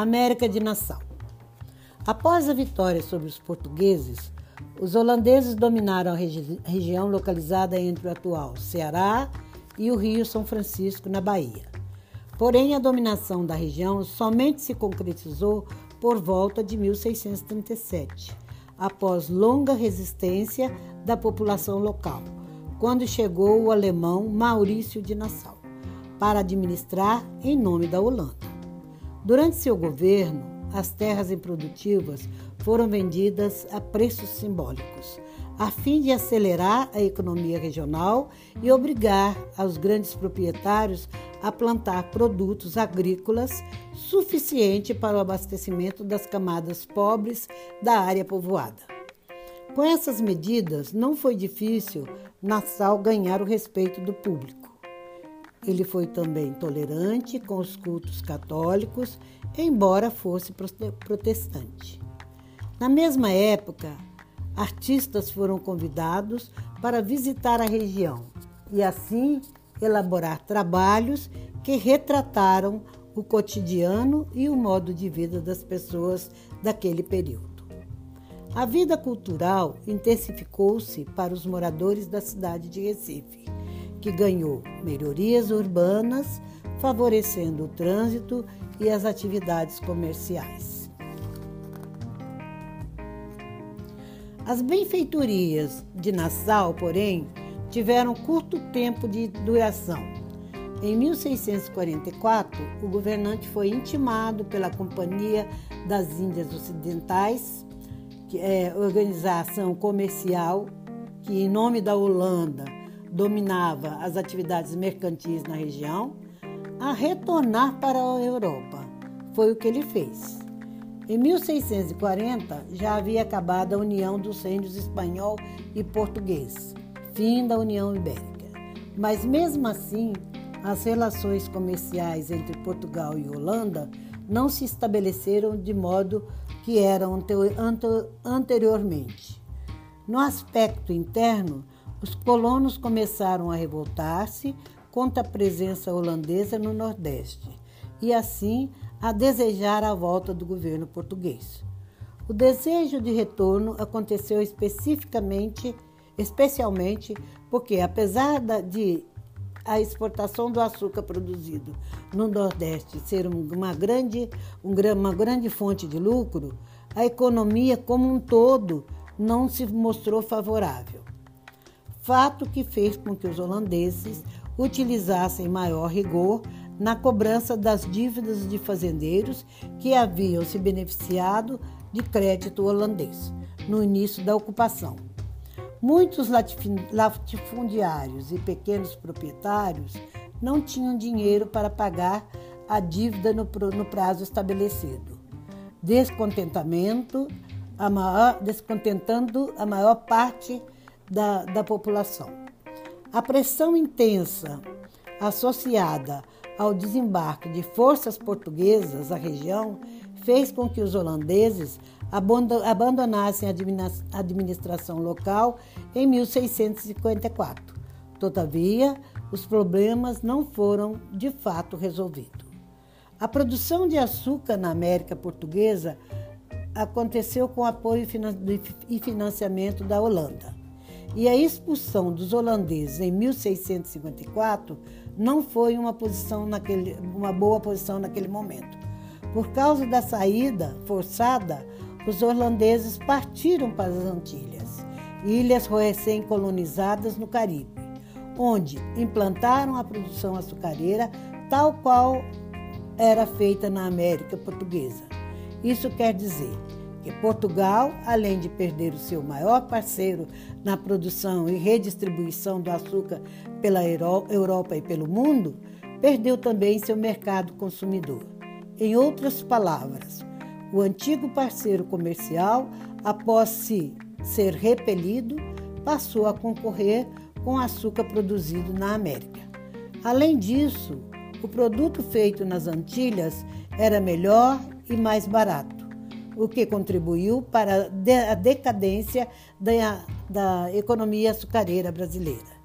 América de Nassau. Após a vitória sobre os portugueses, os holandeses dominaram a regi região localizada entre o atual Ceará e o Rio São Francisco, na Bahia. Porém, a dominação da região somente se concretizou por volta de 1637, após longa resistência da população local, quando chegou o alemão Maurício de Nassau para administrar em nome da Holanda. Durante seu governo, as terras improdutivas foram vendidas a preços simbólicos, a fim de acelerar a economia regional e obrigar os grandes proprietários a plantar produtos agrícolas suficiente para o abastecimento das camadas pobres da área povoada. Com essas medidas, não foi difícil Nassau ganhar o respeito do público. Ele foi também tolerante com os cultos católicos, embora fosse protestante. Na mesma época, artistas foram convidados para visitar a região e assim elaborar trabalhos que retrataram o cotidiano e o modo de vida das pessoas daquele período. A vida cultural intensificou-se para os moradores da cidade de Recife, que ganhou melhorias urbanas, favorecendo o trânsito e as atividades comerciais. As benfeitorias de Nassau, porém, tiveram curto tempo de duração. Em 1644, o governante foi intimado pela Companhia das Índias Ocidentais, que é organização comercial que, em nome da Holanda, dominava as atividades mercantis na região, a retornar para a Europa. Foi o que ele fez. Em 1640 já havia acabado a união dos reinos espanhol e português, fim da União Ibérica. Mas mesmo assim, as relações comerciais entre Portugal e Holanda não se estabeleceram de modo que eram anteriormente. No aspecto interno, os colonos começaram a revoltar-se contra a presença holandesa no Nordeste e assim a desejar a volta do governo português. O desejo de retorno aconteceu especificamente, especialmente porque, apesar de a exportação do açúcar produzido no Nordeste ser uma grande, uma grande fonte de lucro, a economia como um todo não se mostrou favorável. Fato que fez com que os holandeses utilizassem maior rigor na cobrança das dívidas de fazendeiros que haviam se beneficiado de crédito holandês no início da ocupação. Muitos latifundiários e pequenos proprietários não tinham dinheiro para pagar a dívida no, prazo estabelecido. Descontentamento, a maior, descontentando a maior parte da, da população. A pressão intensa associada ao desembarque de forças portuguesas à região fez com que os holandeses abandonassem a administração local em 1654. Todavia, os problemas não foram de fato resolvidos. A produção de açúcar na América Portuguesa aconteceu com apoio e financiamento da Holanda. E a expulsão dos holandeses em 1654 não foi uma posição naquele, uma boa posição naquele momento. Por causa da saída forçada, os holandeses partiram para as Antilhas, ilhas recém-colonizadas no Caribe, onde implantaram a produção açucareira tal qual era feita na América Portuguesa. Isso quer dizer Portugal, além de perder o seu maior parceiro na produção e redistribuição do açúcar pela Europa e pelo mundo, perdeu também seu mercado consumidor. Em outras palavras, o antigo parceiro comercial, após se ser repelido, passou a concorrer com açúcar produzido na América. Além disso, o produto feito nas Antilhas era melhor e mais barato o que contribuiu para a decadência da, da economia açucareira brasileira.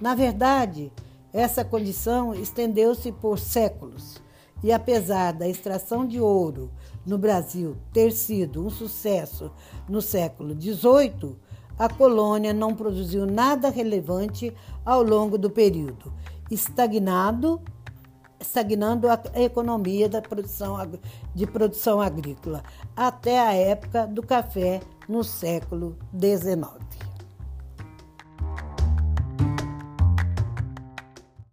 Na verdade, essa condição estendeu-se por séculos e apesar da extração de ouro no Brasil ter sido um sucesso no século XVIII, a colônia não produziu nada relevante ao longo do período, estagnado, estagnando a economia da produção, de produção agrícola até a época do café no século XIX.